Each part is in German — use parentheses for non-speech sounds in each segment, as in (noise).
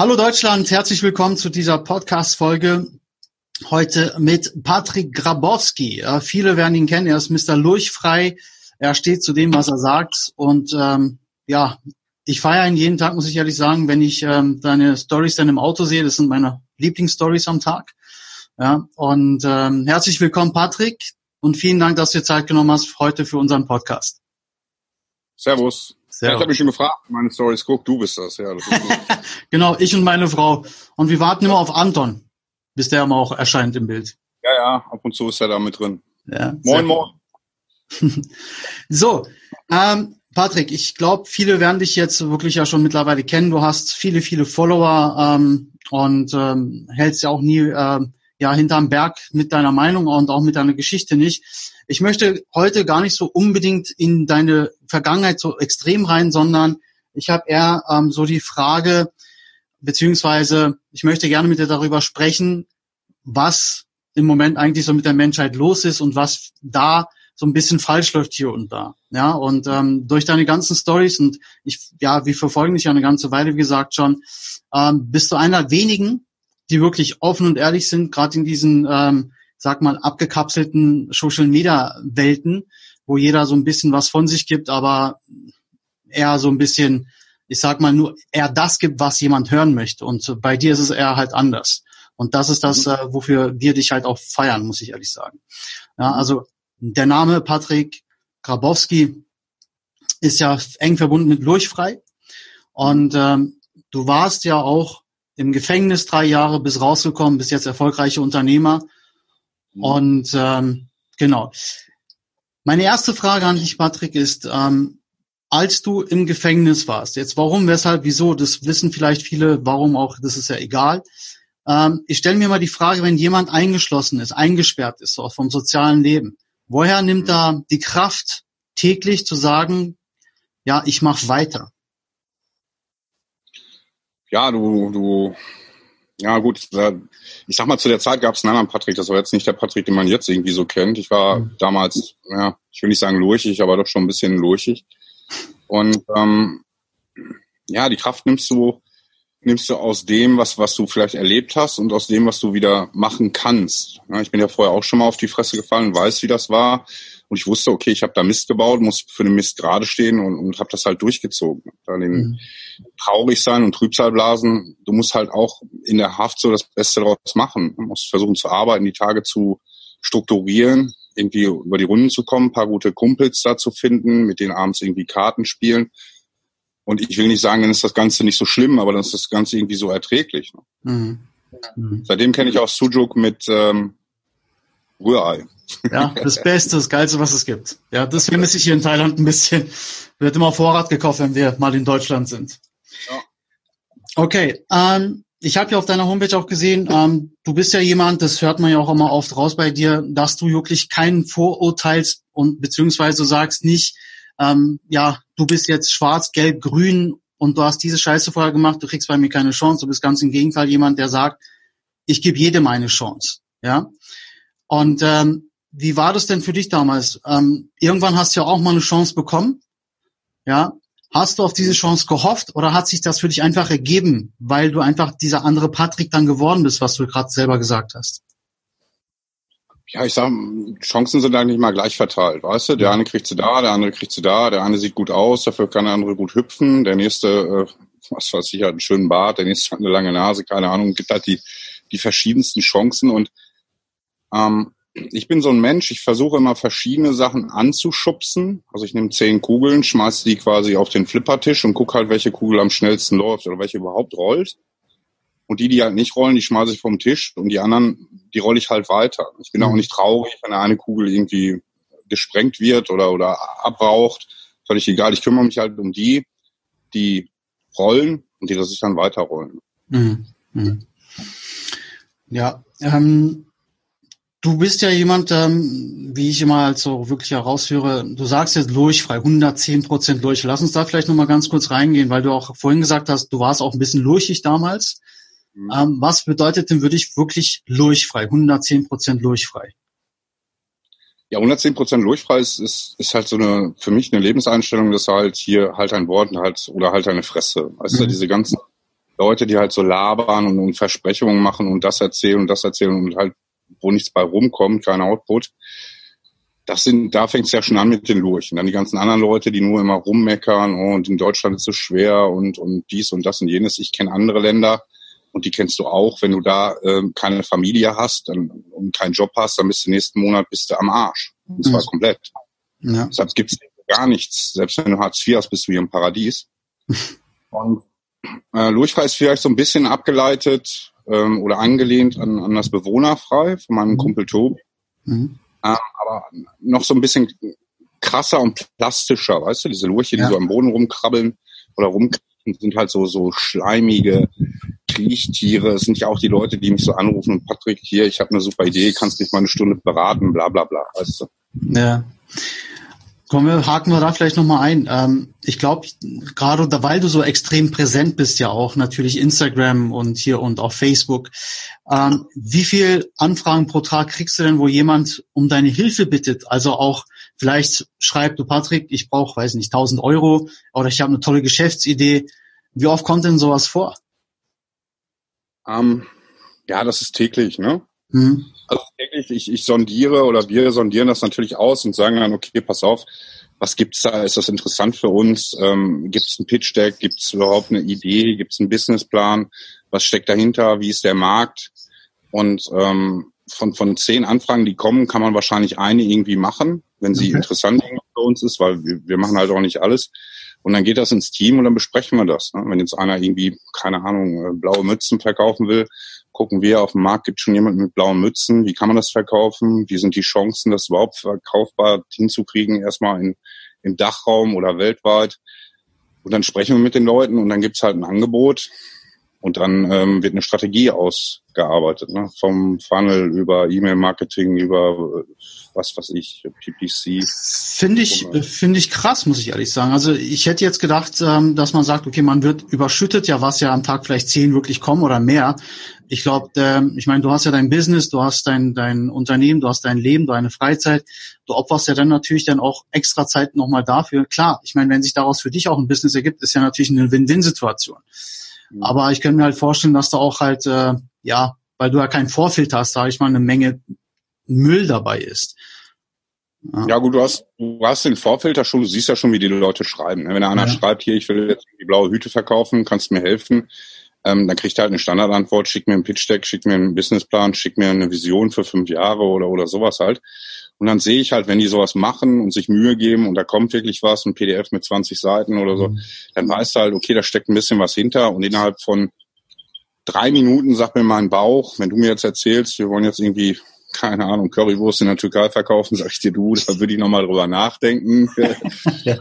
Hallo Deutschland, herzlich willkommen zu dieser Podcast-Folge. Heute mit Patrick Grabowski. Äh, viele werden ihn kennen, er ist Mr. Lurchfrei. Er steht zu dem, was er sagt. Und ähm, ja, ich feiere ihn jeden Tag, muss ich ehrlich sagen, wenn ich ähm, deine Stories dann im Auto sehe. Das sind meine Lieblingsstories am Tag. Ja, und ähm, herzlich willkommen, Patrick. Und vielen Dank, dass du dir Zeit genommen hast heute für unseren Podcast. Servus. Ja, ich habe mich schon gefragt, meine Stories guck, du bist das, ja. Das (laughs) genau, ich und meine Frau. Und wir warten immer auf Anton, bis der mal auch erscheint im Bild. Ja, ja, ab und zu ist er da mit drin. Ja, moin, moin. (laughs) so, ähm, Patrick, ich glaube, viele werden dich jetzt wirklich ja schon mittlerweile kennen. Du hast viele, viele Follower ähm, und ähm, hältst ja auch nie ähm, ja hinterm Berg mit deiner Meinung und auch mit deiner Geschichte nicht. Ich möchte heute gar nicht so unbedingt in deine Vergangenheit so extrem rein, sondern ich habe eher ähm, so die Frage, beziehungsweise ich möchte gerne mit dir darüber sprechen, was im Moment eigentlich so mit der Menschheit los ist und was da so ein bisschen falsch läuft hier und da. Ja, und ähm, durch deine ganzen Stories und ich, ja, wir verfolgen dich ja eine ganze Weile, wie gesagt, schon, ähm, bist du einer wenigen, die wirklich offen und ehrlich sind, gerade in diesen, ähm, sag mal, abgekapselten Social Media Welten, wo jeder so ein bisschen was von sich gibt, aber eher so ein bisschen, ich sag mal, nur eher das gibt, was jemand hören möchte. Und bei dir ist es eher halt anders. Und das ist das, mhm. äh, wofür wir dich halt auch feiern, muss ich ehrlich sagen. Ja, also der Name Patrick Grabowski ist ja eng verbunden mit Lurchfrei. Und ähm, du warst ja auch im Gefängnis drei Jahre, bis rausgekommen, bis jetzt erfolgreiche Unternehmer. Mhm. Und ähm, genau. Meine erste Frage an dich, Patrick, ist, ähm, als du im Gefängnis warst, jetzt warum, weshalb, wieso, das wissen vielleicht viele, warum auch, das ist ja egal. Ähm, ich stelle mir mal die Frage, wenn jemand eingeschlossen ist, eingesperrt ist, auch vom sozialen Leben, woher nimmt er die Kraft, täglich zu sagen, ja, ich mache weiter? ja, du, du, ja gut, ich sag mal, zu der Zeit gab es einen anderen Patrick, das war jetzt nicht der Patrick, den man jetzt irgendwie so kennt. Ich war mhm. damals, ja, ich will nicht sagen lurchig, aber doch schon ein bisschen lurchig. Und ähm, ja, die Kraft nimmst du, nimmst du aus dem, was, was du vielleicht erlebt hast und aus dem, was du wieder machen kannst. Ja, ich bin ja vorher auch schon mal auf die Fresse gefallen, weiß, wie das war. Und ich wusste, okay, ich habe da Mist gebaut, muss für den Mist gerade stehen und, und habe das halt durchgezogen. Da den mhm. traurig sein und Trübsal blasen, du musst halt auch in der Haft so das Beste daraus machen. Du musst versuchen zu arbeiten, die Tage zu strukturieren, irgendwie über die Runden zu kommen, ein paar gute Kumpels da zu finden, mit denen abends irgendwie Karten spielen. Und ich will nicht sagen, dann ist das Ganze nicht so schlimm, aber dann ist das Ganze irgendwie so erträglich. Ne? Mhm. Mhm. Seitdem kenne ich auch Sujuk mit ähm, Rührei. Ja, das Beste, das Geilste, was es gibt. Ja, das vermisse ich hier in Thailand ein bisschen. Wird immer Vorrat gekauft, wenn wir mal in Deutschland sind. Ja. Okay, ähm, ich habe ja auf deiner Homepage auch gesehen, ähm, du bist ja jemand, das hört man ja auch immer oft raus bei dir, dass du wirklich keinen Vorurteils und beziehungsweise sagst nicht, ähm, ja, du bist jetzt schwarz, gelb, grün und du hast diese Scheiße vorher gemacht, du kriegst bei mir keine Chance. Du bist ganz im Gegenteil jemand, der sagt, ich gebe jedem eine Chance. Ja. Und ähm, wie war das denn für dich damals? Ähm, irgendwann hast du ja auch mal eine Chance bekommen. Ja. Hast du auf diese Chance gehofft oder hat sich das für dich einfach ergeben, weil du einfach dieser andere Patrick dann geworden bist, was du gerade selber gesagt hast? Ja, ich sag, Chancen sind eigentlich mal gleich verteilt, weißt du? Der eine kriegt sie da, der andere kriegt sie da, der eine sieht gut aus, dafür kann der andere gut hüpfen, der nächste, äh, was weiß ich, hat einen schönen Bart, der nächste hat eine lange Nase, keine Ahnung, gibt halt die, die verschiedensten Chancen und ähm, ich bin so ein Mensch, ich versuche immer verschiedene Sachen anzuschubsen. Also ich nehme zehn Kugeln, schmeiße die quasi auf den Flippertisch und gucke halt, welche Kugel am schnellsten läuft oder welche überhaupt rollt. Und die, die halt nicht rollen, die schmeiße ich vom Tisch und die anderen, die rolle ich halt weiter. Ich bin mhm. auch nicht traurig, wenn eine Kugel irgendwie gesprengt wird oder, oder abraucht. Völlig egal. Ich kümmere mich halt um die, die rollen und die lasse ich dann weiterrollen. Mhm. Mhm. Ja, ähm, Du bist ja jemand, ähm, wie ich immer halt so wirklich herausführe, du sagst jetzt lurchfrei, 110 Prozent lurch. Lass uns da vielleicht nochmal ganz kurz reingehen, weil du auch vorhin gesagt hast, du warst auch ein bisschen lurchig damals. Mhm. Ähm, was bedeutet denn für dich wirklich lurchfrei, 110 Prozent lurchfrei? Ja, 110 Prozent lurchfrei ist, ist, ist halt so eine, für mich eine Lebenseinstellung, dass halt hier halt ein Wort halt, oder halt eine Fresse. Weißt mhm. diese ganzen Leute, die halt so labern und, und Versprechungen machen und das erzählen und das erzählen und halt, wo nichts bei rumkommt, kein Output. Das sind, da fängt es ja schon an mit den Lurchen. Dann die ganzen anderen Leute, die nur immer rummeckern oh, und in Deutschland ist es so schwer und, und dies und das und jenes. Ich kenne andere Länder und die kennst du auch. Wenn du da ähm, keine Familie hast dann, und keinen Job hast, dann bist du nächsten Monat bist du am Arsch. Und zwar mhm. komplett. Ja. Deshalb gibt's gar nichts. Selbst wenn du Hartz IV hast, bist du hier im Paradies. (laughs) und äh, Lurchfrei ist vielleicht so ein bisschen abgeleitet ähm, oder angelehnt an, an das Bewohnerfrei von meinem mhm. Kumpel Tobi. Mhm. Ähm, aber noch so ein bisschen krasser und plastischer, weißt du, diese Lurche, die ja. so am Boden rumkrabbeln oder rumkriechen, sind halt so, so schleimige Kriechtiere. Es sind ja auch die Leute, die mich so anrufen und Patrick, hier, ich habe eine super Idee, kannst mich mal eine Stunde beraten, bla bla bla, weißt du. Ja. Kommen wir, haken wir da vielleicht nochmal ein. Ähm, ich glaube, gerade weil du so extrem präsent bist, ja auch natürlich Instagram und hier und auch Facebook. Ähm, wie viel Anfragen pro Tag kriegst du denn, wo jemand um deine Hilfe bittet? Also auch vielleicht schreibt du Patrick, ich brauche, weiß nicht, 1000 Euro oder ich habe eine tolle Geschäftsidee. Wie oft kommt denn sowas vor? Ähm, ja, das ist täglich, ne? Mhm. Also täglich, ich, ich sondiere oder wir sondieren das natürlich aus und sagen dann, okay, pass auf, was gibt's da? Ist das interessant für uns? Ähm, Gibt es ein Pitch Deck? Gibt es überhaupt eine Idee? Gibt es einen Businessplan? Was steckt dahinter? Wie ist der Markt? Und ähm, von, von zehn Anfragen, die kommen, kann man wahrscheinlich eine irgendwie machen, wenn sie okay. interessant für uns ist, weil wir, wir machen halt auch nicht alles. Und dann geht das ins Team und dann besprechen wir das. Ne? Wenn jetzt einer irgendwie, keine Ahnung, äh, blaue Mützen verkaufen will, gucken wir auf dem Markt, gibt schon jemand mit blauen Mützen, wie kann man das verkaufen, wie sind die Chancen, das überhaupt verkaufbar hinzukriegen, erstmal in, im Dachraum oder weltweit. Und dann sprechen wir mit den Leuten und dann gibt's halt ein Angebot und dann ähm, wird eine Strategie ausgearbeitet, ne? vom Funnel über E-Mail-Marketing, über äh, was weiß ich, PPC. Finde ich, finde ich krass, muss ich ehrlich sagen. Also ich hätte jetzt gedacht, ähm, dass man sagt, okay, man wird überschüttet, ja, was ja am Tag vielleicht zehn wirklich kommen oder mehr. Ich glaube, ähm, ich meine, du hast ja dein Business, du hast dein, dein Unternehmen, du hast dein Leben, deine Freizeit. Du opferst ja dann natürlich dann auch extra Zeit nochmal dafür. Klar, ich meine, wenn sich daraus für dich auch ein Business ergibt, ist ja natürlich eine Win-Win-Situation. Mhm. Aber ich könnte mir halt vorstellen, dass da auch halt, äh, ja, weil du ja keinen Vorfilter hast, sage ich mal, eine Menge Müll dabei ist. Ja. ja, gut, du hast, du hast den Vorfilter schon, du siehst ja schon, wie die Leute schreiben. Ne? Wenn einer ja. schreibt, hier, ich will jetzt die blaue Hüte verkaufen, kannst du mir helfen, ähm, dann kriegt er halt eine Standardantwort, schick mir einen Pitch-Deck, schick mir einen Businessplan, schick mir eine Vision für fünf Jahre oder, oder sowas halt. Und dann sehe ich halt, wenn die sowas machen und sich Mühe geben und da kommt wirklich was, ein PDF mit 20 Seiten oder so, mhm. dann weißt du halt, okay, da steckt ein bisschen was hinter und innerhalb von drei Minuten sagt mir mein Bauch, wenn du mir jetzt erzählst, wir wollen jetzt irgendwie, keine Ahnung, Currywurst in der Türkei verkaufen, (laughs) sag ich dir du, da würde ich nochmal drüber nachdenken. (laughs) ja.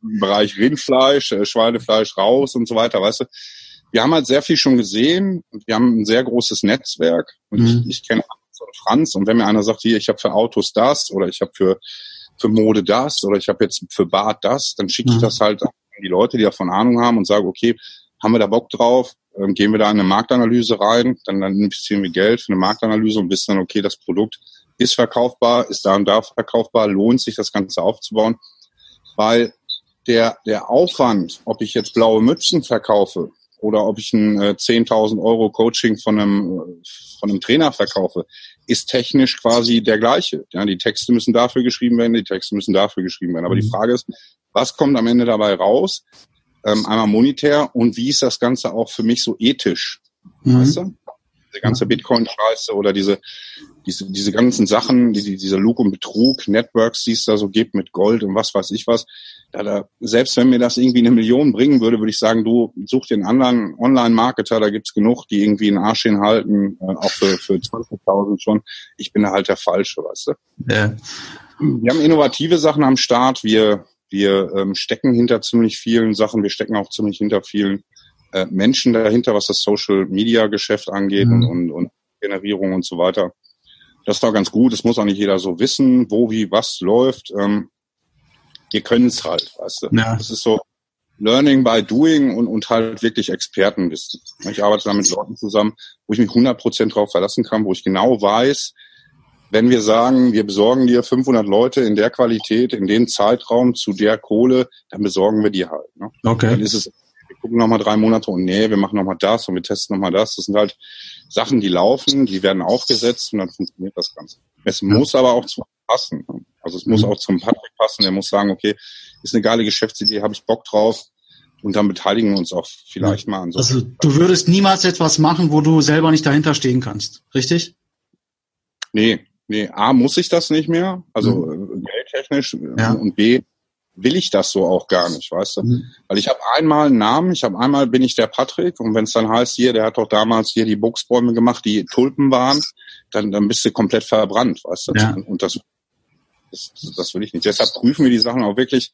Im Bereich Rindfleisch, äh, Schweinefleisch raus und so weiter, weißt du. Wir haben halt sehr viel schon gesehen und wir haben ein sehr großes Netzwerk und mhm. ich, ich kenne und Franz. Und wenn mir einer sagt, hier, ich habe für Autos das oder ich habe für, für Mode das oder ich habe jetzt für Bad das, dann schicke ich mhm. das halt an die Leute, die davon Ahnung haben und sage, okay, haben wir da Bock drauf? Ähm, gehen wir da in eine Marktanalyse rein? Dann, dann investieren wir Geld für eine Marktanalyse und wissen dann, okay, das Produkt ist verkaufbar, ist da und da verkaufbar, lohnt sich das Ganze aufzubauen, weil der, der Aufwand, ob ich jetzt blaue Mützen verkaufe oder ob ich ein äh, 10.000 Euro Coaching von einem, von einem Trainer verkaufe, ist technisch quasi der gleiche. Ja, die Texte müssen dafür geschrieben werden, die Texte müssen dafür geschrieben werden. Aber mhm. die Frage ist, was kommt am Ende dabei raus? Ähm, einmal monetär und wie ist das Ganze auch für mich so ethisch? Mhm. Weißt du? Diese ganze Bitcoin-Scheiße oder diese, diese, diese ganzen Sachen, die, diese Lug und Betrug, Networks, die es da so gibt mit Gold und was weiß ich was. Da, da, selbst wenn mir das irgendwie eine Million bringen würde, würde ich sagen, du such den anderen Online-Marketer, da gibt's genug, die irgendwie einen Arsch hinhalten, äh, auch für, für 20.000 schon. Ich bin da halt der Falsche, weißt du. Ja. Wir haben innovative Sachen am Start. Wir, wir ähm, stecken hinter ziemlich vielen Sachen. Wir stecken auch ziemlich hinter vielen äh, Menschen dahinter, was das Social-Media-Geschäft angeht mhm. und, und, und Generierung und so weiter. Das war ganz gut. Es muss auch nicht jeder so wissen, wo, wie, was läuft. Ähm, wir können es halt, weißt du. Ja. Das ist so Learning by Doing und, und halt wirklich Expertenwissen. Ich arbeite da mit Leuten zusammen, wo ich mich 100% drauf verlassen kann, wo ich genau weiß, wenn wir sagen, wir besorgen dir 500 Leute in der Qualität, in dem Zeitraum, zu der Kohle, dann besorgen wir die halt. Ne? Okay. Dann ist es gucken nochmal drei Monate und nee, wir machen nochmal das und wir testen nochmal das. Das sind halt Sachen, die laufen, die werden aufgesetzt und dann funktioniert das Ganze. Es ja. muss aber auch zu passen. Also es muss mhm. auch zum Patrick passen. Der muss sagen, okay, ist eine geile Geschäftsidee, habe ich Bock drauf. Und dann beteiligen wir uns auch vielleicht mal an so. Also du würdest niemals etwas machen, wo du selber nicht dahinter stehen kannst, richtig? Nee, nee. A, muss ich das nicht mehr, also mhm. geldtechnisch ja. und B, will ich das so auch gar nicht, weißt du? Mhm. Weil ich habe einmal einen Namen, ich habe einmal bin ich der Patrick und wenn es dann heißt, hier, der hat doch damals hier die Buchsbäume gemacht, die Tulpen waren, dann, dann bist du komplett verbrannt, weißt du? Ja. Und das, das, das will ich nicht. Deshalb prüfen wir die Sachen auch wirklich,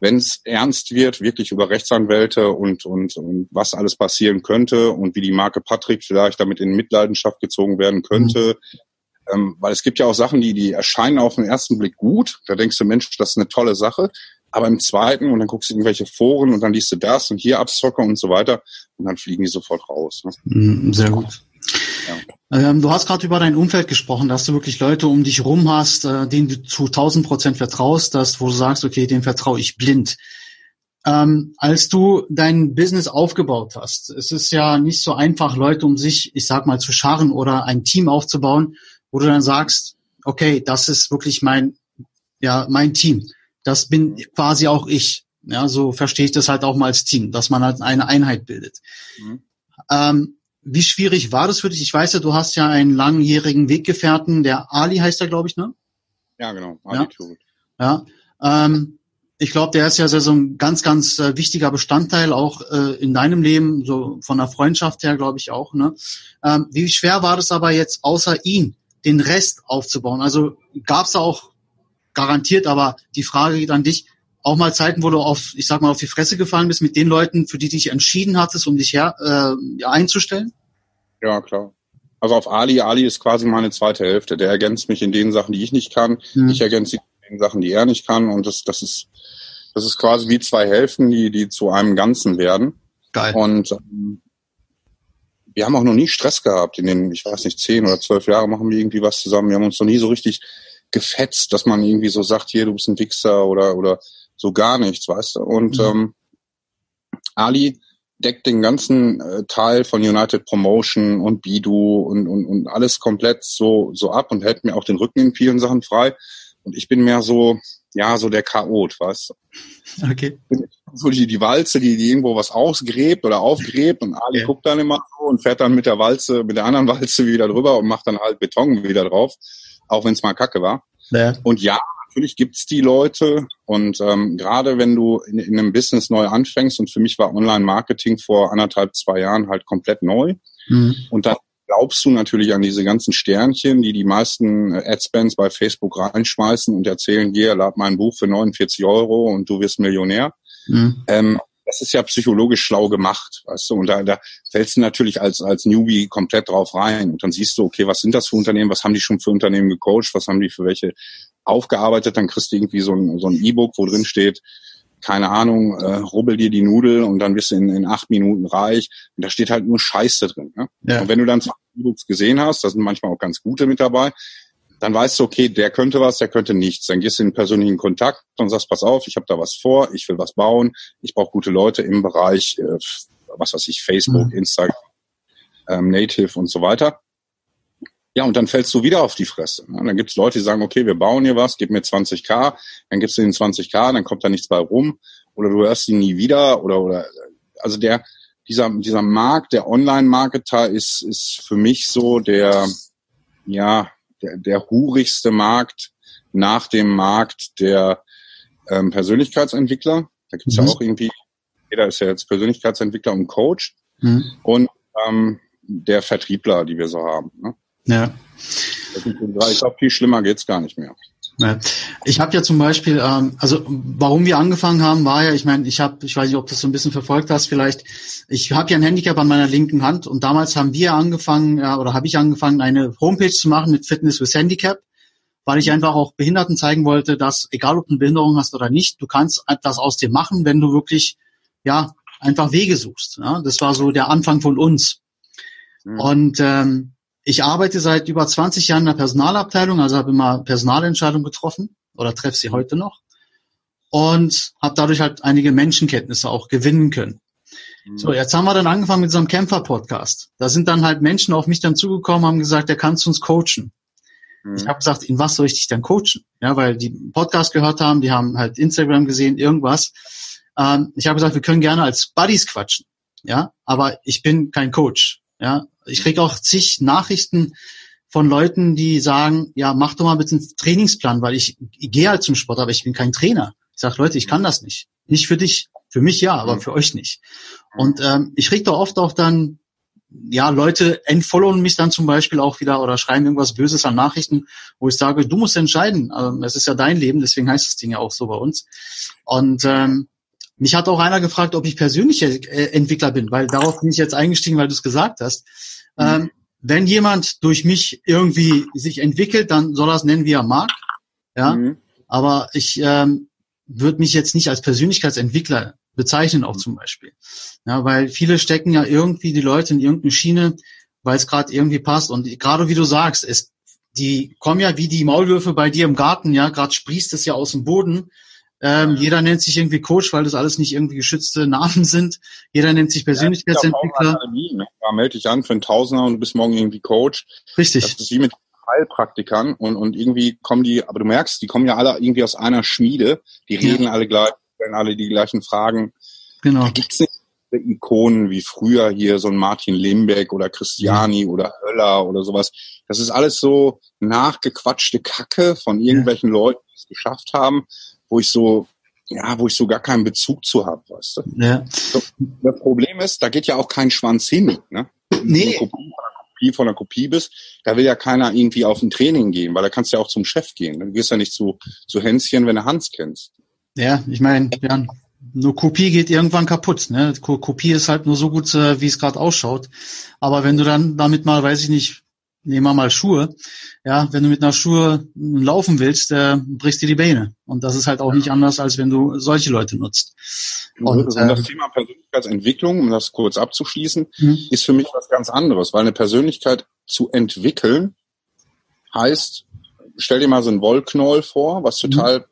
wenn es ernst wird, wirklich über Rechtsanwälte und, und, und was alles passieren könnte und wie die Marke Patrick vielleicht damit in Mitleidenschaft gezogen werden könnte. Mhm. Ähm, weil es gibt ja auch Sachen, die, die erscheinen auf den ersten Blick gut. Da denkst du, Mensch, das ist eine tolle Sache. Aber im zweiten, und dann guckst du irgendwelche Foren und dann liest du das und hier Abzocker und so weiter und dann fliegen die sofort raus. Ne? Mhm, sehr gut. Ja. Ähm, du hast gerade über dein Umfeld gesprochen, dass du wirklich Leute um dich rum hast, äh, denen du zu 1000 Prozent vertraust, dass, wo du sagst, okay, dem vertraue ich blind. Ähm, als du dein Business aufgebaut hast, es ist ja nicht so einfach, Leute um sich, ich sag mal, zu scharren oder ein Team aufzubauen, wo du dann sagst, okay, das ist wirklich mein, ja, mein Team. Das bin quasi auch ich. Ja, so verstehe ich das halt auch mal als Team, dass man halt eine Einheit bildet. Mhm. Ähm, wie schwierig war das für dich? Ich weiß ja, du hast ja einen langjährigen Weggefährten, der Ali heißt er, glaube ich, ne? Ja, genau. Ali ja. ja. Ähm, ich glaube, der ist ja so ein ganz, ganz äh, wichtiger Bestandteil auch äh, in deinem Leben, so von der Freundschaft her, glaube ich auch. Ne? Ähm, wie schwer war das aber jetzt, außer ihn, den Rest aufzubauen? Also gab es da auch garantiert, aber die Frage geht an dich, auch mal Zeiten, wo du auf, ich sag mal, auf die Fresse gefallen bist mit den Leuten, für die dich entschieden hattest, um dich her, äh, einzustellen? Ja, klar. Also auf Ali, Ali ist quasi meine zweite Hälfte. Der ergänzt mich in den Sachen, die ich nicht kann. Mhm. Ich ergänze ihn in den Sachen, die er nicht kann. Und das, das ist, das ist quasi wie zwei Hälften, die, die zu einem Ganzen werden. Geil. Und ähm, wir haben auch noch nie Stress gehabt. In den, ich weiß nicht, zehn oder zwölf Jahren machen wir irgendwie was zusammen. Wir haben uns noch nie so richtig gefetzt, dass man irgendwie so sagt, hier, du bist ein Wichser oder, oder so gar nichts, weißt du. Und mhm. ähm, Ali deckt den ganzen äh, Teil von United Promotion und Bidu und, und, und alles komplett so, so ab und hält mir auch den Rücken in vielen Sachen frei. Und ich bin mehr so, ja, so der Chaot, weißt du. Okay so die, die Walze, die, die irgendwo was ausgräbt oder aufgräbt und Ali ja. guckt dann immer so und fährt dann mit der Walze, mit der anderen (laughs) Walze wieder drüber und macht dann halt Beton wieder drauf, auch wenn es mal Kacke war. Ja. Und ja, natürlich gibt's die Leute und ähm, gerade wenn du in, in einem Business neu anfängst und für mich war Online-Marketing vor anderthalb, zwei Jahren halt komplett neu mhm. und dann glaubst du natürlich an diese ganzen Sternchen, die die meisten äh, Adspends bei Facebook reinschmeißen und erzählen, hier, lad mein Buch für 49 Euro und du wirst Millionär. Mhm. Ähm, das ist ja psychologisch schlau gemacht, weißt du, und da, da fällst du natürlich als, als Newbie komplett drauf rein und dann siehst du, okay, was sind das für Unternehmen, was haben die schon für Unternehmen gecoacht, was haben die für welche aufgearbeitet, dann kriegst du irgendwie so ein, so ein E-Book, wo drin steht, keine Ahnung, äh, rubbel dir die Nudel und dann bist du in, in acht Minuten reich. Und da steht halt nur Scheiße drin. Ne? Ja. Und wenn du dann zwei E-Books gesehen hast, da sind manchmal auch ganz gute mit dabei, dann weißt du, okay, der könnte was, der könnte nichts. Dann gehst du in persönlichen Kontakt und sagst, pass auf, ich habe da was vor, ich will was bauen, ich brauche gute Leute im Bereich, äh, was weiß ich, Facebook, mhm. Instagram, ähm, Native und so weiter. Ja, und dann fällst du wieder auf die Fresse. Ne? Dann gibt es Leute, die sagen, okay, wir bauen hier was, gib mir 20k, dann gibst du den 20k, dann kommt da nichts bei rum oder du hörst ihn nie wieder oder oder also der dieser dieser Markt, der Online-Marketer ist ist für mich so der ja der, der hurigste Markt nach dem Markt der ähm, Persönlichkeitsentwickler. Da gibt's mhm. ja auch irgendwie, jeder ist ja jetzt Persönlichkeitsentwickler und Coach. Mhm. Und ähm, der Vertriebler, die wir so haben. Ne? Ja. Ich glaube, viel schlimmer geht's gar nicht mehr. Ich habe ja zum Beispiel, ähm, also warum wir angefangen haben, war ja, ich meine, ich habe, ich weiß nicht, ob du das so ein bisschen verfolgt hast, vielleicht, ich habe ja ein Handicap an meiner linken Hand und damals haben wir angefangen, ja, oder habe ich angefangen, eine Homepage zu machen mit Fitness with Handicap, weil ich einfach auch Behinderten zeigen wollte, dass egal ob du eine Behinderung hast oder nicht, du kannst etwas aus dir machen, wenn du wirklich, ja, einfach Wege suchst. Ja? Das war so der Anfang von uns. Mhm. Und ähm, ich arbeite seit über 20 Jahren in der Personalabteilung, also habe immer Personalentscheidungen getroffen oder treffe sie heute noch und habe dadurch halt einige Menschenkenntnisse auch gewinnen können. So, jetzt haben wir dann angefangen mit so einem Kämpfer-Podcast. Da sind dann halt Menschen auf mich dann zugekommen, haben gesagt, der kannst uns coachen. Mhm. Ich habe gesagt, in was soll ich dich dann coachen? Ja, weil die Podcast gehört haben, die haben halt Instagram gesehen, irgendwas. Ähm, ich habe gesagt, wir können gerne als Buddies quatschen. Ja, aber ich bin kein Coach. Ja, ich krieg auch zig Nachrichten von Leuten, die sagen, ja, mach doch mal bitte einen Trainingsplan, weil ich, ich gehe halt zum Sport, aber ich bin kein Trainer. Ich sage, Leute, ich kann das nicht. Nicht für dich. Für mich ja, aber mhm. für euch nicht. Und ähm, ich krieg da oft auch dann, ja, Leute entfollowen mich dann zum Beispiel auch wieder oder schreiben irgendwas Böses an Nachrichten, wo ich sage, du musst entscheiden. Ähm, es ist ja dein Leben, deswegen heißt das Ding ja auch so bei uns. Und ähm, mich hat auch einer gefragt, ob ich persönlicher äh, Entwickler bin, weil darauf bin ich jetzt eingestiegen, weil du es gesagt hast. Mhm. Ähm, wenn jemand durch mich irgendwie sich entwickelt, dann soll er es nennen, wie er mag. Ja, mhm. aber ich ähm, würde mich jetzt nicht als Persönlichkeitsentwickler bezeichnen, auch zum Beispiel. Ja, weil viele stecken ja irgendwie die Leute in irgendeine Schiene, weil es gerade irgendwie passt. Und gerade wie du sagst, es, die kommen ja wie die Maulwürfe bei dir im Garten, ja, gerade sprießt es ja aus dem Boden. Ähm, jeder nennt sich irgendwie Coach, weil das alles nicht irgendwie geschützte Namen (laughs) sind. Jeder nennt sich Persönlichkeitsentwickler. Ja, ne? melde dich an für einen Tausender und bist morgen irgendwie Coach. Richtig. Das ist wie mit Heilpraktikern und, und irgendwie kommen die, aber du merkst, die kommen ja alle irgendwie aus einer Schmiede, die reden ja. alle gleich, stellen alle die gleichen Fragen. Genau. Da gibt's nicht Ikonen wie früher hier so ein Martin Limbeck oder Christiani ja. oder Höller oder sowas. Das ist alles so nachgequatschte Kacke von irgendwelchen ja. Leuten, die es geschafft haben, wo ich so, ja, wo ich so gar keinen Bezug zu habe, weißt du? Ja. Das Problem ist, da geht ja auch kein Schwanz hin, ne? Nee. Kopie von der Kopie bist, da will ja keiner irgendwie auf ein Training gehen, weil da kannst du ja auch zum Chef gehen. Du gehst ja nicht zu, zu Hänschen, wenn du Hans kennst. Ja, ich meine, ja, nur Kopie geht irgendwann kaputt. Ne? Kopie ist halt nur so gut, äh, wie es gerade ausschaut. Aber wenn du dann damit mal, weiß ich nicht, nehmen wir mal Schuhe. Ja, wenn du mit einer Schuhe laufen willst, äh, brichst dir die Beine. Und das ist halt auch nicht anders, als wenn du solche Leute nutzt. Und, das äh, Thema Persönlichkeitsentwicklung, um das kurz abzuschließen, mhm. ist für mich was ganz anderes, weil eine Persönlichkeit zu entwickeln heißt, stell dir mal so ein Wollknäuel vor, was mhm. total mhm.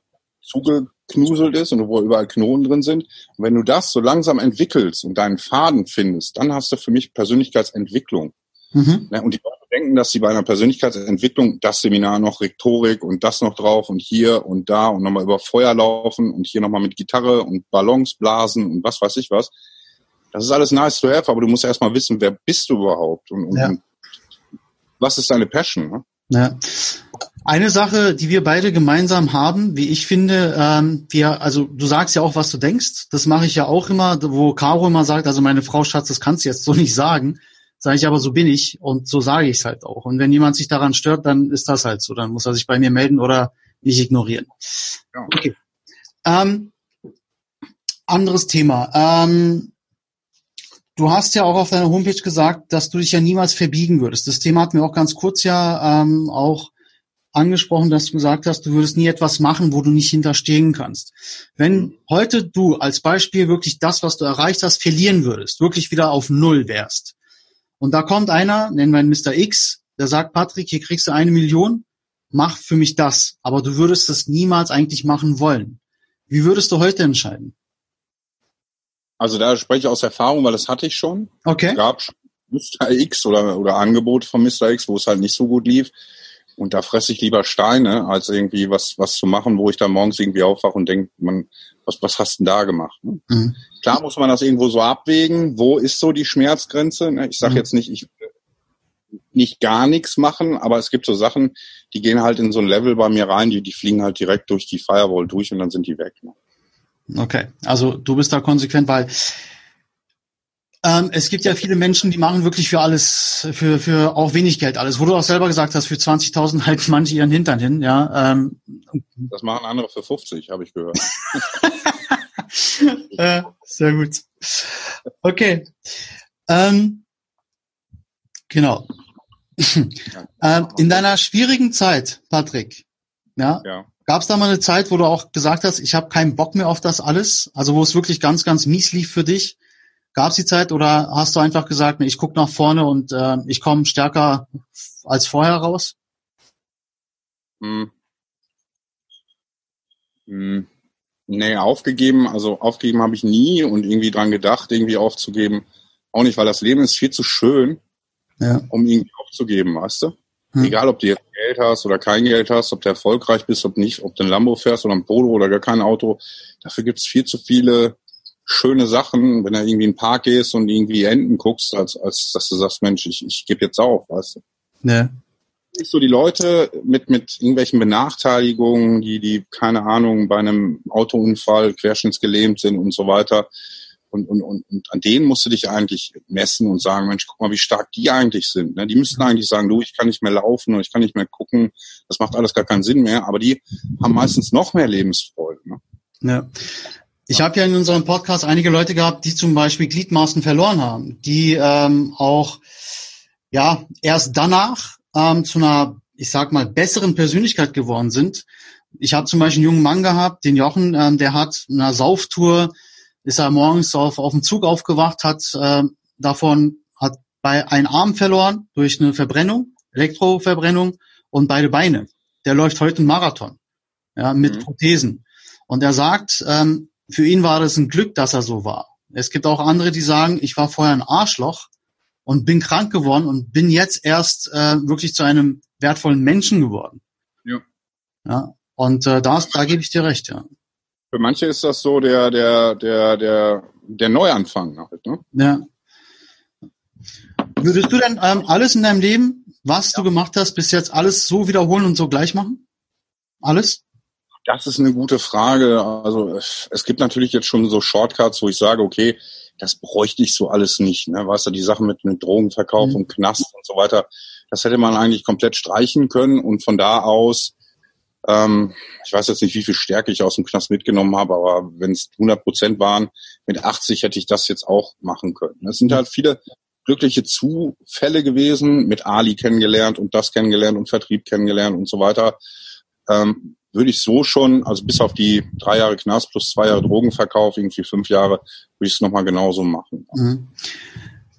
zugeknuselt ist und wo überall Knoten drin sind. Und wenn du das so langsam entwickelst und deinen Faden findest, dann hast du für mich Persönlichkeitsentwicklung. Mhm. Ne, und die Leute denken, dass sie bei einer Persönlichkeitsentwicklung das Seminar noch Rhetorik und das noch drauf und hier und da und nochmal über Feuer laufen und hier nochmal mit Gitarre und Ballons blasen und was weiß ich was. Das ist alles nice to have, aber du musst erstmal wissen, wer bist du überhaupt und, und, ja. was ist deine Passion. Ne? Ja. Eine Sache, die wir beide gemeinsam haben, wie ich finde, ähm, wir, also du sagst ja auch, was du denkst. Das mache ich ja auch immer, wo Caro immer sagt, also meine Frau Schatz, das kannst du jetzt so nicht sagen. Sage ich aber, so bin ich und so sage ich es halt auch. Und wenn jemand sich daran stört, dann ist das halt so. Dann muss er sich bei mir melden oder mich ignorieren. Ja. Okay. Ähm, anderes Thema. Ähm, du hast ja auch auf deiner Homepage gesagt, dass du dich ja niemals verbiegen würdest. Das Thema hatten wir auch ganz kurz ja ähm, auch angesprochen, dass du gesagt hast, du würdest nie etwas machen, wo du nicht hinterstehen kannst. Wenn heute du als Beispiel wirklich das, was du erreicht hast, verlieren würdest, wirklich wieder auf Null wärst, und da kommt einer, nennen wir ihn Mr. X, der sagt, Patrick, hier kriegst du eine Million, mach für mich das. Aber du würdest das niemals eigentlich machen wollen. Wie würdest du heute entscheiden? Also da spreche ich aus Erfahrung, weil das hatte ich schon. Okay. Es gab Mr. X oder, oder Angebote von Mr. X, wo es halt nicht so gut lief. Und da fresse ich lieber Steine, als irgendwie was, was zu machen, wo ich dann morgens irgendwie aufwache und denke, man, was, was hast du denn da gemacht? Ne? Mhm. Klar muss man das irgendwo so abwägen. Wo ist so die Schmerzgrenze? Ne? Ich sage mhm. jetzt nicht, ich nicht gar nichts machen, aber es gibt so Sachen, die gehen halt in so ein Level bei mir rein, die, die fliegen halt direkt durch die Firewall durch und dann sind die weg. Ne? Okay, also du bist da konsequent, weil ähm, es gibt ja viele Menschen, die machen wirklich für alles, für, für auch wenig Geld alles. Wo du auch selber gesagt hast, für 20.000 (laughs) halten manche ihren Hintern hin, ja. Ähm. Das machen andere für 50, habe ich gehört. (laughs) äh, sehr gut. Okay. Ähm, genau. ähm, in deiner schwierigen Zeit, Patrick, ja, ja. gab es da mal eine Zeit, wo du auch gesagt hast, ich habe keinen Bock mehr auf das alles, also wo es wirklich ganz, ganz mies lief für dich? Gab es die Zeit oder hast du einfach gesagt, ich gucke nach vorne und äh, ich komme stärker als vorher raus? Hm. Hm. Nee, aufgegeben, also aufgegeben habe ich nie und irgendwie dran gedacht, irgendwie aufzugeben. Auch nicht, weil das Leben ist viel zu schön, ja. um irgendwie aufzugeben, weißt du? Hm. Egal, ob du jetzt Geld hast oder kein Geld hast, ob du erfolgreich bist, ob nicht, ob du ein Lambo fährst oder ein Polo oder gar kein Auto. Dafür gibt's viel zu viele schöne Sachen, wenn du irgendwie in den Park gehst und irgendwie Enten guckst, als, als dass du sagst, Mensch, ich, ich gebe jetzt auf, weißt du? Nicht so die Leute mit, mit irgendwelchen Benachteiligungen, die, die, keine Ahnung, bei einem Autounfall querschnittsgelähmt sind und so weiter. Und, und, und, und an denen musst du dich eigentlich messen und sagen, Mensch, guck mal, wie stark die eigentlich sind. Ne? Die müssten eigentlich sagen, du, ich kann nicht mehr laufen und ich kann nicht mehr gucken. Das macht alles gar keinen Sinn mehr. Aber die haben meistens noch mehr Lebensfreude. Ne? Ja. Ich habe ja in unserem Podcast einige Leute gehabt, die zum Beispiel Gliedmaßen verloren haben, die ähm, auch ja erst danach ähm, zu einer, ich sag mal, besseren Persönlichkeit geworden sind. Ich habe zum Beispiel einen jungen Mann gehabt, den Jochen, ähm, der hat eine Sauftour, ist er morgens auf, auf dem Zug aufgewacht, hat äh, davon hat bei einen Arm verloren durch eine Verbrennung, Elektroverbrennung und beide Beine. Der läuft heute einen Marathon, ja, mit mhm. Prothesen. Und er sagt, ähm, für ihn war das ein Glück, dass er so war. Es gibt auch andere, die sagen, ich war vorher ein Arschloch und bin krank geworden und bin jetzt erst äh, wirklich zu einem wertvollen Menschen geworden. Ja. ja und äh, da, da gebe ich dir recht, ja. Für manche ist das so der, der, der, der, der Neuanfang halt, ne? Ja. Würdest du denn ähm, alles in deinem Leben, was ja. du gemacht hast, bis jetzt alles so wiederholen und so gleich machen? Alles? Das ist eine gute Frage. Also es gibt natürlich jetzt schon so Shortcuts, wo ich sage, okay, das bräuchte ich so alles nicht. Ne? Weißt du, die Sachen mit, mit Drogenverkauf mhm. und Knast und so weiter, das hätte man eigentlich komplett streichen können und von da aus, ähm, ich weiß jetzt nicht, wie viel Stärke ich aus dem Knast mitgenommen habe, aber wenn es 100 Prozent waren, mit 80 hätte ich das jetzt auch machen können. Es sind halt viele glückliche Zufälle gewesen, mit Ali kennengelernt und das kennengelernt und Vertrieb kennengelernt und so weiter. Ähm, würde ich so schon, also bis auf die drei Jahre Knast plus zwei Jahre Drogenverkauf, irgendwie fünf Jahre, würde ich es nochmal genauso machen. Mhm.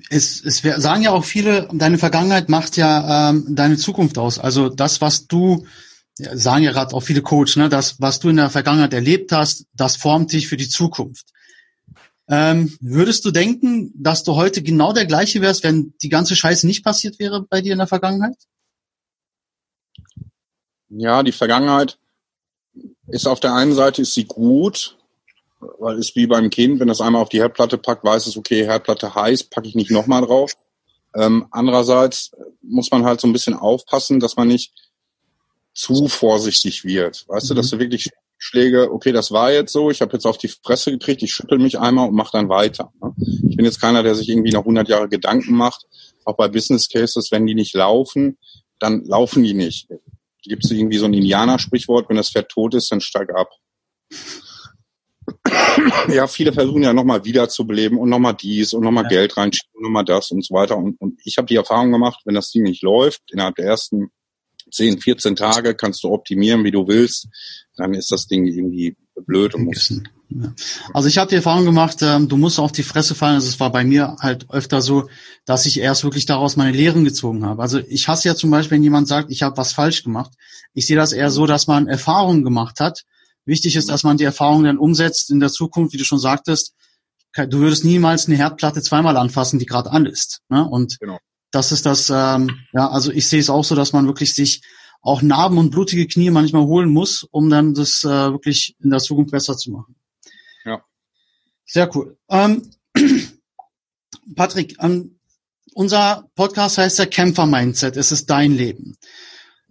Es, es sagen ja auch viele, deine Vergangenheit macht ja ähm, deine Zukunft aus. Also das, was du, ja, sagen ja gerade auch viele Coach, ne, das, was du in der Vergangenheit erlebt hast, das formt dich für die Zukunft. Ähm, würdest du denken, dass du heute genau der gleiche wärst, wenn die ganze Scheiße nicht passiert wäre bei dir in der Vergangenheit? Ja, die Vergangenheit ist auf der einen Seite ist sie gut, weil es wie beim Kind, wenn das einmal auf die Herdplatte packt, weiß es, okay, Herdplatte heiß, packe ich nicht nochmal drauf. Ähm, andererseits muss man halt so ein bisschen aufpassen, dass man nicht zu vorsichtig wird. Weißt mhm. du, dass du wirklich Schläge, okay, das war jetzt so, ich habe jetzt auf die Fresse gekriegt, ich schüttel mich einmal und mache dann weiter. Ne? Ich bin jetzt keiner, der sich irgendwie noch 100 Jahre Gedanken macht. Auch bei Business Cases, wenn die nicht laufen, dann laufen die nicht gibt es irgendwie so ein Indianer-Sprichwort, wenn das Pferd tot ist, dann steig ab. ja, viele versuchen ja nochmal wiederzubeleben und nochmal dies und nochmal ja. Geld reinschieben und nochmal das und so weiter. Und, und ich habe die Erfahrung gemacht, wenn das Ding nicht läuft, innerhalb der ersten 10, 14 Tage kannst du optimieren, wie du willst, dann ist das Ding irgendwie blöd und muss. Also ich habe die Erfahrung gemacht, ähm, du musst auf die Fresse fallen. Also es war bei mir halt öfter so, dass ich erst wirklich daraus meine Lehren gezogen habe. Also ich hasse ja zum Beispiel, wenn jemand sagt, ich habe was falsch gemacht. Ich sehe das eher so, dass man Erfahrungen gemacht hat. Wichtig ist, dass man die Erfahrungen dann umsetzt in der Zukunft, wie du schon sagtest. Du würdest niemals eine Herdplatte zweimal anfassen, die gerade an ist. Ne? Und genau. das ist das, ähm, ja, also ich sehe es auch so, dass man wirklich sich auch Narben und blutige Knie manchmal holen muss, um dann das äh, wirklich in der Zukunft besser zu machen. Sehr cool. Ähm, (clears throat) Patrick, ähm, unser Podcast heißt ja Kämpfer-Mindset. Es ist dein Leben.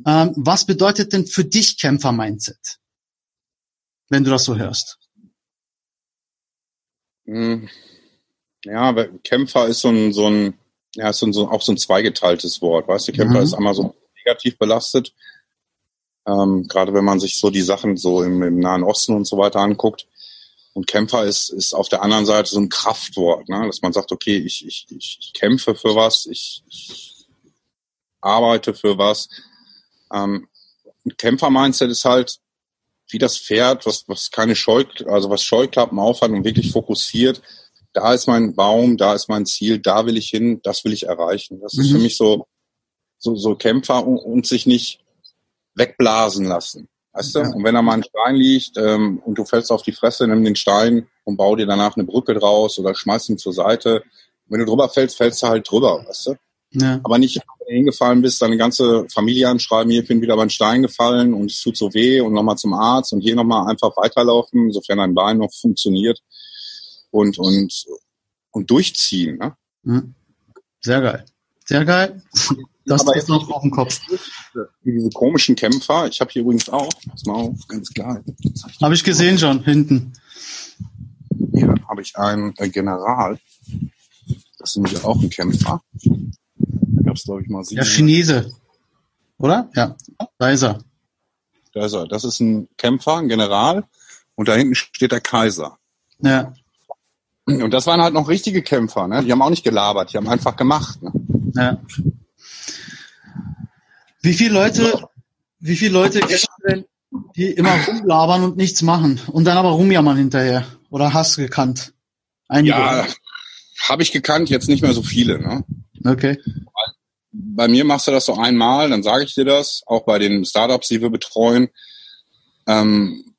Ähm, was bedeutet denn für dich Kämpfer-Mindset? Wenn du das so hörst. Hm. Ja, Kämpfer ist so ein, so ein, ja, ist so ein, auch so ein zweigeteiltes Wort. Weißt du, Kämpfer mhm. ist einmal so negativ belastet. Ähm, gerade wenn man sich so die Sachen so im, im, Nahen Osten und so weiter anguckt. Und Kämpfer ist, ist auf der anderen Seite so ein Kraftwort, ne? dass man sagt, okay, ich, ich, ich kämpfe für was, ich, ich arbeite für was. Ähm, Kämpfer-Mindset ist halt wie das Pferd, was, was keine Scheu, also was Scheuklappen aufhat und wirklich fokussiert. Da ist mein Baum, da ist mein Ziel, da will ich hin, das will ich erreichen. Das mhm. ist für mich so so, so Kämpfer und, und sich nicht wegblasen lassen. Weißt du? Und wenn da mal ein Stein liegt ähm, und du fällst auf die Fresse, nimm den Stein und bau dir danach eine Brücke draus oder schmeiß ihn zur Seite. Wenn du drüber fällst, fällst du halt drüber, weißt du? Ja. Aber nicht, wenn du hingefallen bist, deine ganze Familie anschreiben, hier bin wieder beim Stein gefallen und es tut so weh und nochmal zum Arzt und hier nochmal einfach weiterlaufen, sofern dein Bein noch funktioniert und, und, und durchziehen. Ne? Mhm. Sehr geil. Sehr geil. Das aber ist noch auf dem Kopf. (laughs) Diese komischen Kämpfer, ich habe hier übrigens auch, pass mal auf, ganz klar. Habe ich gesehen schon, hinten. Hier habe ich einen äh, General. Das ist nämlich auch ein Kämpfer. Da gab es, glaube ich, mal sieben. Der Chinese. Oder? Ja, da ist er. Da ist er. Das ist ein Kämpfer, ein General. Und da hinten steht der Kaiser. Ja. Und das waren halt noch richtige Kämpfer, ne? Die haben auch nicht gelabert, die haben einfach gemacht. Ne? Ja. Wie viele Leute, wie viele Leute kennst du denn, die immer rumlabern und nichts machen und dann aber rumjammern hinterher? Oder hast du gekannt? Einige. Ja, habe ich gekannt, jetzt nicht mehr so viele. Ne? Okay. Bei mir machst du das so einmal, dann sage ich dir das, auch bei den Startups, die wir betreuen. Ähm,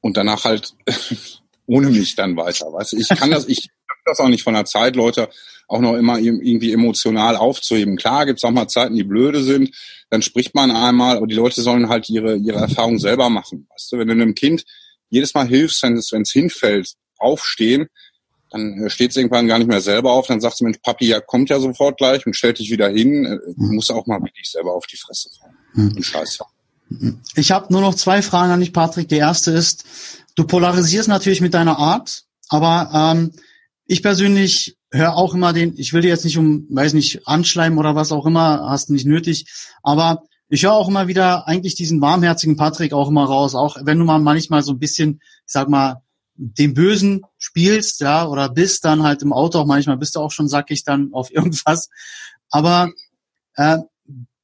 und danach halt (laughs) ohne mich dann weiter. Weißt du, ich kann das, ich kann das auch nicht von der Zeit, Leute auch noch immer irgendwie emotional aufzuheben. Klar gibt's auch mal Zeiten, die blöde sind, dann spricht man einmal, aber die Leute sollen halt ihre, ihre Erfahrung selber machen. Weißt du, wenn du einem Kind jedes Mal hilfst, wenn es, wenn es hinfällt, aufstehen, dann steht es irgendwann gar nicht mehr selber auf, dann sagt sie, Mensch, Papi, ja, kommt ja sofort gleich und stellt dich wieder hin. Äh, du musst auch mal wirklich selber auf die Fresse fallen. Hm. Scheiße. Ich habe nur noch zwei Fragen an dich, Patrick. Die erste ist, du polarisierst natürlich mit deiner Art, aber ähm, ich persönlich höre auch immer den, ich will dir jetzt nicht um, weiß nicht, anschleimen oder was auch immer, hast nicht nötig, aber ich höre auch immer wieder eigentlich diesen warmherzigen Patrick auch immer raus, auch wenn du mal manchmal so ein bisschen, ich sag mal, den Bösen spielst, ja, oder bist dann halt im Auto auch manchmal bist du auch schon sackig dann auf (laughs) irgendwas. Aber äh,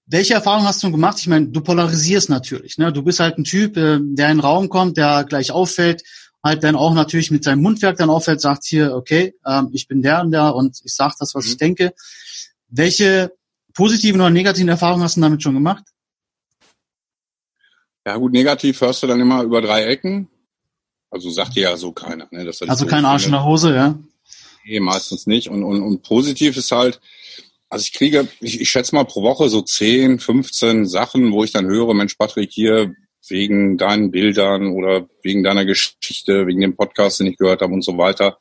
welche Erfahrung hast du gemacht? Ich meine, du polarisierst natürlich. Ne? Du bist halt ein Typ, äh, der in den Raum kommt, der gleich auffällt halt dann auch natürlich mit seinem Mundwerk dann auffällt, sagt hier, okay, ähm, ich bin der und der und ich sage das, was mhm. ich denke. Welche positiven oder negativen Erfahrungen hast du damit schon gemacht? Ja gut, negativ hörst du dann immer über drei Ecken. Also sagt dir ja so keiner. Ne, dass also kein Arsch in der Hose, ja? Nee, meistens nicht. Und, und, und positiv ist halt, also ich kriege, ich, ich schätze mal pro Woche so 10, 15 Sachen, wo ich dann höre, Mensch, Patrick, hier, wegen deinen Bildern oder wegen deiner Geschichte, wegen dem Podcast, den ich gehört habe und so weiter,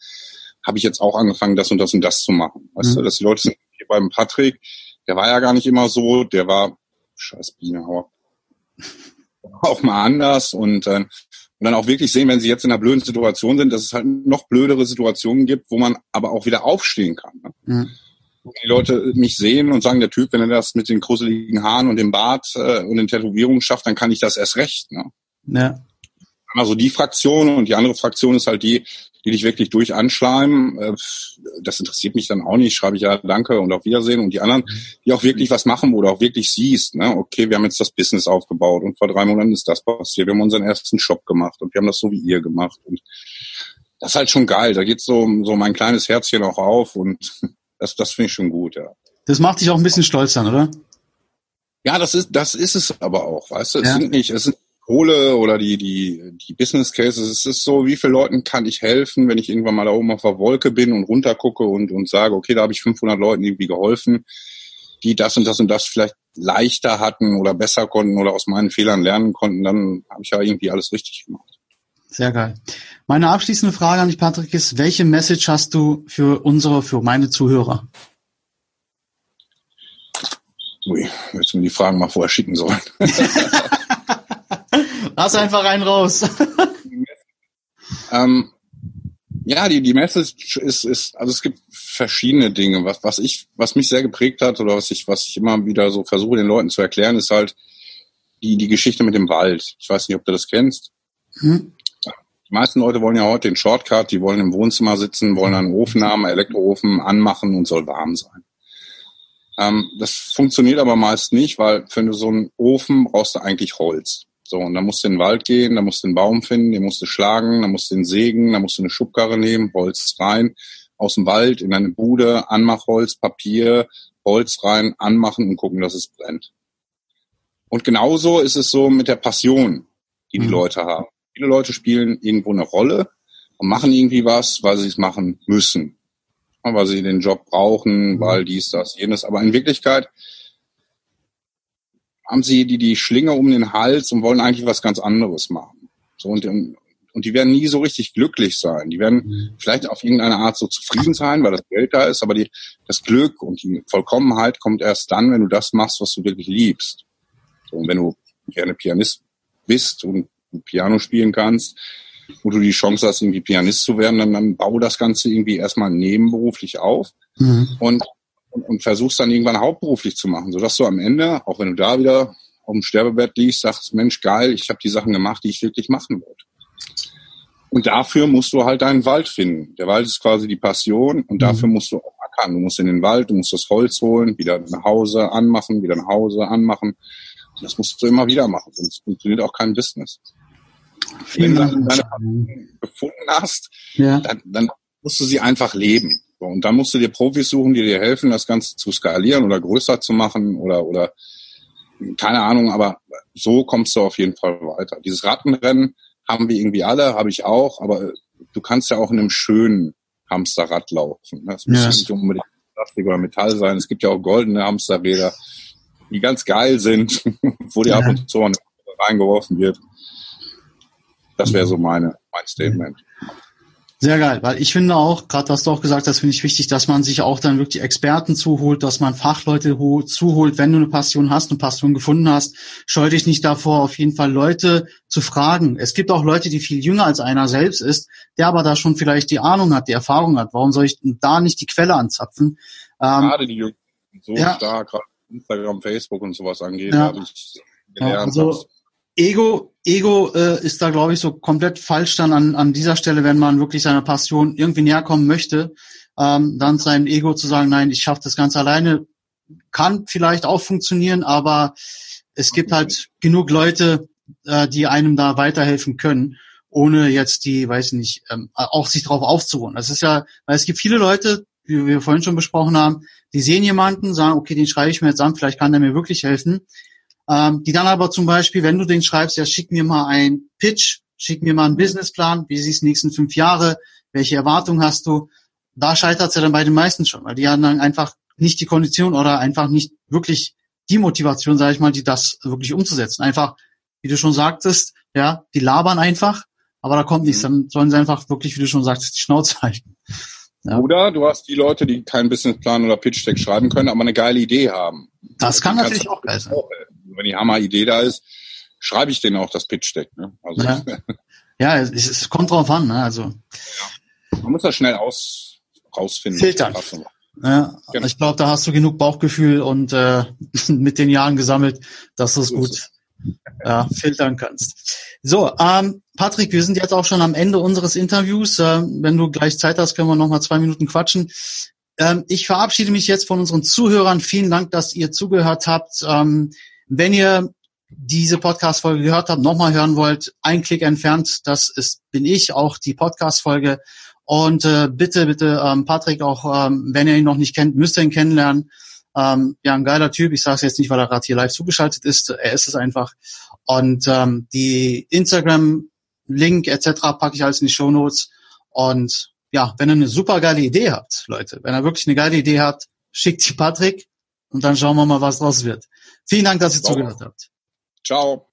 habe ich jetzt auch angefangen, das und das und das zu machen. Weißt mhm. du, dass die Leute sind hier beim Patrick, der war ja gar nicht immer so, der war, scheiß Bienenhauer, (laughs) auch mal anders und, äh, und dann auch wirklich sehen, wenn sie jetzt in einer blöden Situation sind, dass es halt noch blödere Situationen gibt, wo man aber auch wieder aufstehen kann. Ne? Mhm die Leute mich sehen und sagen, der Typ, wenn er das mit den gruseligen Haaren und dem Bart äh, und den Tätowierungen schafft, dann kann ich das erst recht. Ne? Ja. Also die Fraktion und die andere Fraktion ist halt die, die dich wirklich durch anschleimen. Äh, das interessiert mich dann auch nicht. Schreibe ich ja Danke und auf Wiedersehen. Und die anderen, die auch wirklich was machen, wo du auch wirklich siehst, ne? okay, wir haben jetzt das Business aufgebaut und vor drei Monaten ist das passiert. Wir haben unseren ersten Shop gemacht und wir haben das so wie ihr gemacht. Und das ist halt schon geil. Da geht so, so mein kleines Herzchen auch auf und das, das finde ich schon gut, ja. Das macht dich auch ein bisschen stolz dann, oder? Ja, das ist, das ist es aber auch, weißt du? Es ja. sind nicht, es sind Kohle oder die, die, die Business Cases. Es ist so, wie vielen Leuten kann ich helfen, wenn ich irgendwann mal da oben auf der Wolke bin und runtergucke und, und sage, okay, da habe ich 500 Leuten irgendwie geholfen, die das und das und das vielleicht leichter hatten oder besser konnten oder aus meinen Fehlern lernen konnten, dann habe ich ja irgendwie alles richtig gemacht. Sehr geil. Meine abschließende Frage an dich, Patrick, ist, welche Message hast du für unsere, für meine Zuhörer? Ui, hättest du mir die Fragen mal vorher schicken sollen. (laughs) Lass einfach einen raus. (laughs) ähm, ja, die, die Message ist, ist, also es gibt verschiedene Dinge. Was, was ich, was mich sehr geprägt hat oder was ich, was ich immer wieder so versuche, den Leuten zu erklären, ist halt die, die Geschichte mit dem Wald. Ich weiß nicht, ob du das kennst. Hm. Die meisten Leute wollen ja heute den Shortcut, die wollen im Wohnzimmer sitzen, wollen einen Ofen haben, einen Elektroofen anmachen und soll warm sein. Ähm, das funktioniert aber meist nicht, weil für so einen Ofen brauchst du eigentlich Holz. So, und dann musst du in den Wald gehen, dann musst du den Baum finden, den musst du schlagen, dann musst du den sägen, dann musst du eine Schubkarre nehmen, Holz rein, aus dem Wald in eine Bude, Anmachholz, Papier, Holz rein, anmachen und gucken, dass es brennt. Und genauso ist es so mit der Passion, die die mhm. Leute haben. Viele Leute spielen irgendwo eine Rolle und machen irgendwie was, weil sie es machen müssen. Weil sie den Job brauchen, mhm. weil dies, das, jenes. Aber in Wirklichkeit haben sie die, die Schlinge um den Hals und wollen eigentlich was ganz anderes machen. So, und, und die werden nie so richtig glücklich sein. Die werden mhm. vielleicht auf irgendeine Art so zufrieden sein, weil das Geld da ist, aber die, das Glück und die Vollkommenheit kommt erst dann, wenn du das machst, was du wirklich liebst. So, und wenn du gerne Pianist bist und Piano spielen kannst, wo du die Chance hast, irgendwie Pianist zu werden, dann, dann bau das Ganze irgendwie erstmal nebenberuflich auf mhm. und, und, und versuchst dann irgendwann hauptberuflich zu machen, sodass du am Ende, auch wenn du da wieder auf dem Sterbebett liegst, sagst, Mensch, geil, ich habe die Sachen gemacht, die ich wirklich machen wollte. Und dafür musst du halt deinen Wald finden. Der Wald ist quasi die Passion und mhm. dafür musst du auch ackern. Du musst in den Wald, du musst das Holz holen, wieder nach Hause anmachen, wieder nach Hause anmachen. Und das musst du immer wieder machen, sonst funktioniert auch kein Business. Wenn du deine Passion gefunden hast, ja. dann, dann musst du sie einfach leben. Und dann musst du dir Profis suchen, die dir helfen, das Ganze zu skalieren oder größer zu machen oder, oder keine Ahnung, aber so kommst du auf jeden Fall weiter. Dieses Rattenrennen, haben wir irgendwie alle, habe ich auch, aber du kannst ja auch in einem schönen Hamsterrad laufen. Das muss ja. nicht unbedingt Plastik oder Metall sein. Es gibt ja auch goldene Hamsterräder, die ganz geil sind, (laughs) wo dir ja. ab und zu reingeworfen wird. Das wäre so meine, mein Statement. Sehr geil, weil ich finde auch, gerade was du auch gesagt hast, finde ich wichtig, dass man sich auch dann wirklich Experten zuholt, dass man Fachleute zuholt, wenn du eine Passion hast, eine Passion gefunden hast, scheu dich nicht davor, auf jeden Fall Leute zu fragen. Es gibt auch Leute, die viel jünger als einer selbst ist, der aber da schon vielleicht die Ahnung hat, die Erfahrung hat. Warum soll ich da nicht die Quelle anzapfen? Ähm, gerade die Jungen so ja. stark, gerade Instagram, Facebook und sowas angeht, ja. habe ich gelernt. Also, Ego, Ego äh, ist da, glaube ich, so komplett falsch dann an, an dieser Stelle, wenn man wirklich seiner Passion irgendwie näher kommen möchte, ähm, dann sein Ego zu sagen, nein, ich schaffe das Ganze alleine, kann vielleicht auch funktionieren, aber es gibt halt genug Leute, äh, die einem da weiterhelfen können, ohne jetzt die, weiß ich nicht, ähm, auch sich darauf aufzuruhen. Das ist ja, weil es gibt viele Leute, wie wir vorhin schon besprochen haben, die sehen jemanden, sagen, okay, den schreibe ich mir jetzt an, vielleicht kann der mir wirklich helfen ähm, die dann aber zum Beispiel, wenn du den schreibst, ja, schick mir mal ein Pitch, schick mir mal einen Businessplan, wie siehst du die nächsten fünf Jahre, welche Erwartungen hast du, da scheitert es ja dann bei den meisten schon, weil die haben dann einfach nicht die Kondition oder einfach nicht wirklich die Motivation, sage ich mal, die das wirklich umzusetzen. Einfach, wie du schon sagtest, ja, die labern einfach, aber da kommt nichts. Mhm. Dann sollen sie einfach wirklich, wie du schon sagtest, die Schnauze halten. Ja. Oder du hast die Leute, die keinen Businessplan oder Pitch-Deck schreiben können, aber eine geile Idee haben. Das kann natürlich auch geil sein. Auch wenn die Hammer-Idee da ist, schreibe ich denen auch das Pitch-Deck. Ne? Also ja. (laughs) ja, es, es kommt drauf an. Ne? Also ja. Man muss das schnell aus, rausfinden. Filtern. Ja, genau. ich glaube, da hast du genug Bauchgefühl und äh, (laughs) mit den Jahren gesammelt, dass du es gut ja, filtern kannst. So, ähm, Patrick, wir sind jetzt auch schon am Ende unseres Interviews. Äh, wenn du gleich Zeit hast, können wir noch mal zwei Minuten quatschen. Ähm, ich verabschiede mich jetzt von unseren Zuhörern. Vielen Dank, dass ihr zugehört habt. Ähm, wenn ihr diese Podcast-Folge gehört habt, nochmal hören wollt, ein Klick entfernt, das ist, bin ich, auch die Podcast-Folge. Und äh, bitte, bitte, ähm, Patrick, auch ähm, wenn ihr ihn noch nicht kennt, müsst ihr ihn kennenlernen. Ähm, ja, ein geiler Typ. Ich sage es jetzt nicht, weil er gerade hier live zugeschaltet ist. Er ist es einfach. Und ähm, die Instagram-Link etc. packe ich alles in die Show Notes. Und ja, wenn ihr eine super geile Idee habt, Leute, wenn ihr wirklich eine geile Idee habt, schickt die Patrick und dann schauen wir mal, was draus wird. Vielen Dank, dass ihr Ciao. zugehört habt. Ciao.